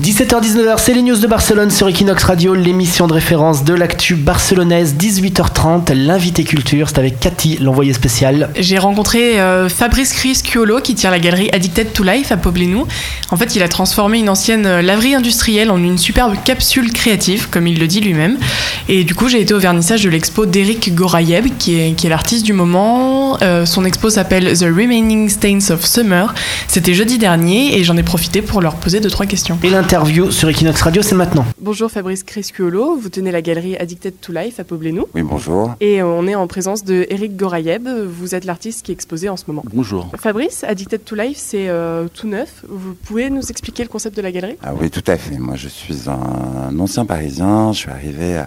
17h-19h, c'est les news de Barcelone sur Equinox Radio, l'émission de référence de l'actu barcelonaise. 18h30, l'invité culture, c'est avec Cathy, l'envoyé spécial. J'ai rencontré euh, Fabrice Criscuolo qui tient la galerie Addicted to Life à Poblenou. En fait, il a transformé une ancienne euh, laverie industrielle en une superbe capsule créative, comme il le dit lui-même. Et du coup, j'ai été au vernissage de l'expo d'Eric Gorayeb, qui est, qui est l'artiste du moment. Euh, son expo s'appelle The Remaining Stains of Summer. C'était jeudi dernier et j'en ai profité pour leur poser deux, trois questions. Et l'interview sur Equinox Radio, c'est maintenant. Bonjour Fabrice Criscuolo, vous tenez la galerie Addicted to Life à Poblenou. Oui, bonjour. Et on est en présence de Eric Gorayeb, vous êtes l'artiste qui est exposé en ce moment. Bonjour. Fabrice, Addicted to Life, c'est euh, tout neuf. Vous pouvez nous expliquer le concept de la galerie? Ah oui, tout à fait. Moi, je suis un ancien parisien. Je suis arrivé euh,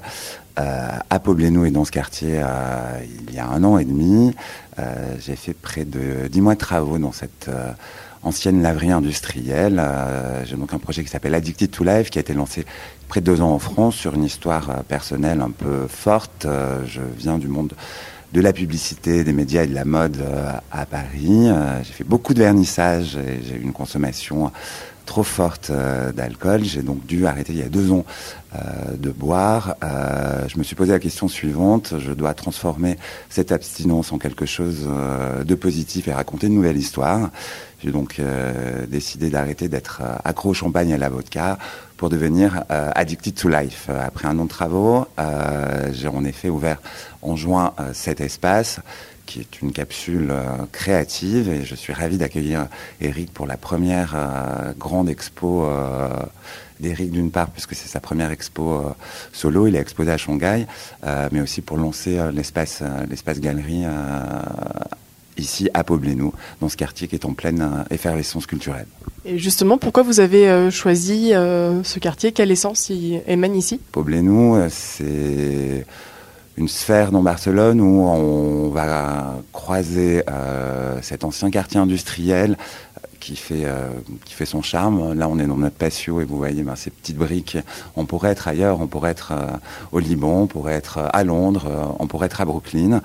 à Poblenou et dans ce quartier euh, il y a un an et demi. Euh, J'ai fait près de dix mois de travaux dans cette euh, ancienne laverie industrielle. Euh, J'ai donc un projet qui s'appelle Addicted to Life qui a été lancé près de deux ans en France sur une histoire euh, personnelle un peu forte. Euh, je viens du monde de la publicité, des médias et de la mode euh, à Paris. Euh, J'ai fait beaucoup de vernissage et j'ai eu une consommation trop forte euh, d'alcool. J'ai donc dû arrêter il y a deux ans euh, de boire. Euh, je me suis posé la question suivante. Je dois transformer cette abstinence en quelque chose euh, de positif et raconter une nouvelle histoire. J'ai donc décidé d'arrêter d'être accro au champagne et à la vodka pour devenir addicted to life. Après un an de travaux, j'ai en effet ouvert en juin cet espace qui est une capsule créative et je suis ravi d'accueillir Eric pour la première grande expo d'Eric d'une part puisque c'est sa première expo euh, solo, il est exposé à Shanghai, euh, mais aussi pour lancer euh, l'espace l'espace galerie ici à Poblenou, dans ce quartier qui est en pleine effervescence culturelle. Et justement, pourquoi vous avez choisi ce quartier? Quelle essence y émane ici? Poblenou, c'est une sphère dans Barcelone où on va croiser cet ancien quartier industriel qui fait, euh, qui fait son charme. Là, on est dans notre patio et vous voyez ben, ces petites briques. On pourrait être ailleurs, on pourrait être euh, au Liban, on pourrait être euh, à Londres, on pourrait être à Brooklyn.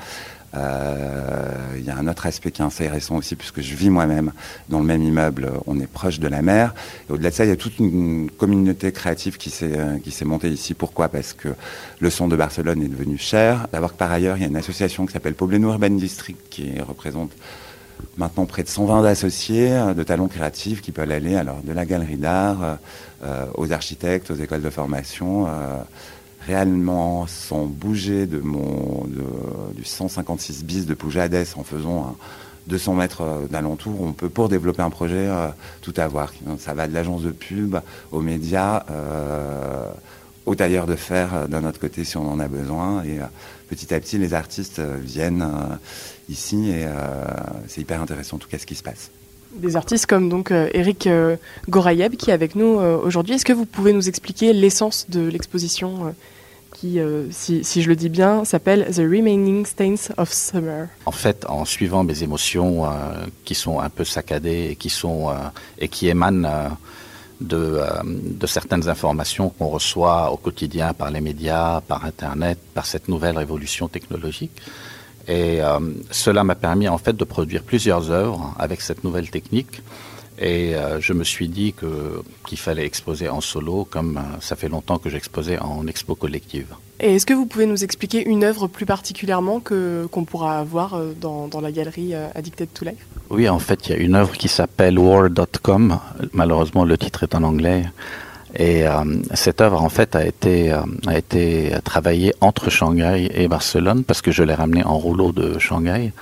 Il y a un autre aspect qui est intéressant aussi, puisque je vis moi-même dans le même immeuble, on est proche de la mer. Au-delà de ça, il y a toute une communauté créative qui s'est montée ici. Pourquoi? Parce que le centre de Barcelone est devenu cher. D'abord que par ailleurs, il y a une association qui s'appelle Poblenou Urban District qui représente maintenant près de 120 associés euh, de talents créatifs qui peuvent aller alors de la galerie d'art euh, aux architectes, aux écoles de formation. euh, réellement sans bouger de mon du 156 bis de Poujades en faisant un 200 mètres euh, d'alentour, on peut pour développer un projet euh, tout avoir. Ça va de l'agence de pub aux médias, euh, aux tailleurs de fer euh, d'un autre côté si on en a besoin. Et euh, petit à petit, les artistes euh, viennent euh, ici et euh, c'est hyper intéressant en tout cas ce qui se passe. Des artistes comme donc euh, Eric euh, Gorayeb qui est avec nous euh, aujourd'hui. Est-ce que vous pouvez nous expliquer l'essence de l'exposition euh, qui, euh, si, si je le dis bien, s'appelle The Remaining Stains of Summer? En fait, en suivant mes émotions euh, qui sont un peu saccadées et qui sont euh, et qui émanent euh, de, euh, de certaines informations qu'on reçoit au quotidien par les médias, par Internet, par cette nouvelle révolution technologique. Et euh, cela m'a permis en fait de produire plusieurs œuvres avec cette nouvelle technique. Et euh, je me suis dit qu'il fallait exposer en solo, comme euh, ça fait longtemps que j'exposais en expo collective. Et est-ce que vous pouvez nous expliquer une œuvre plus particulièrement que qu'on pourra voir euh, dans, dans la galerie euh, Addicted to Life? Oui, en fait, il y a une œuvre qui s'appelle War.com. Malheureusement, le titre est en anglais. Et euh, cette œuvre, en fait, a été, a été travaillée entre Shanghai et Barcelone parce que je l'ai ramenée en rouleau de Shanghai.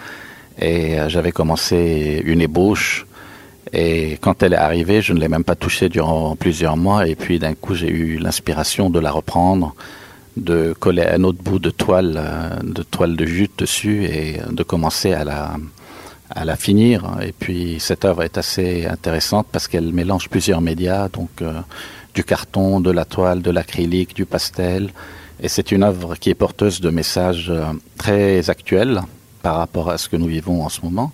Et j'avais commencé une ébauche. Et quand elle est arrivée, je ne l'ai même pas touchée durant plusieurs mois. Et puis d'un coup, j'ai eu l'inspiration de la reprendre, de coller un autre bout de toile, euh, de toile de jute dessus et de commencer à la, à la finir. Et puis cette œuvre est assez intéressante parce qu'elle mélange plusieurs médias, donc euh, du carton, de la toile, de l'acrylique, du pastel. Et c'est une œuvre qui est porteuse de messages euh, très actuels par rapport à ce que nous vivons en ce moment.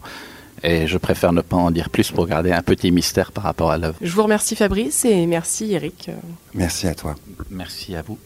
Et je préfère ne pas en dire plus pour garder un petit mystère par rapport à l'œuvre. Je vous remercie Fabrice et merci Eric. Merci à toi. Merci à vous.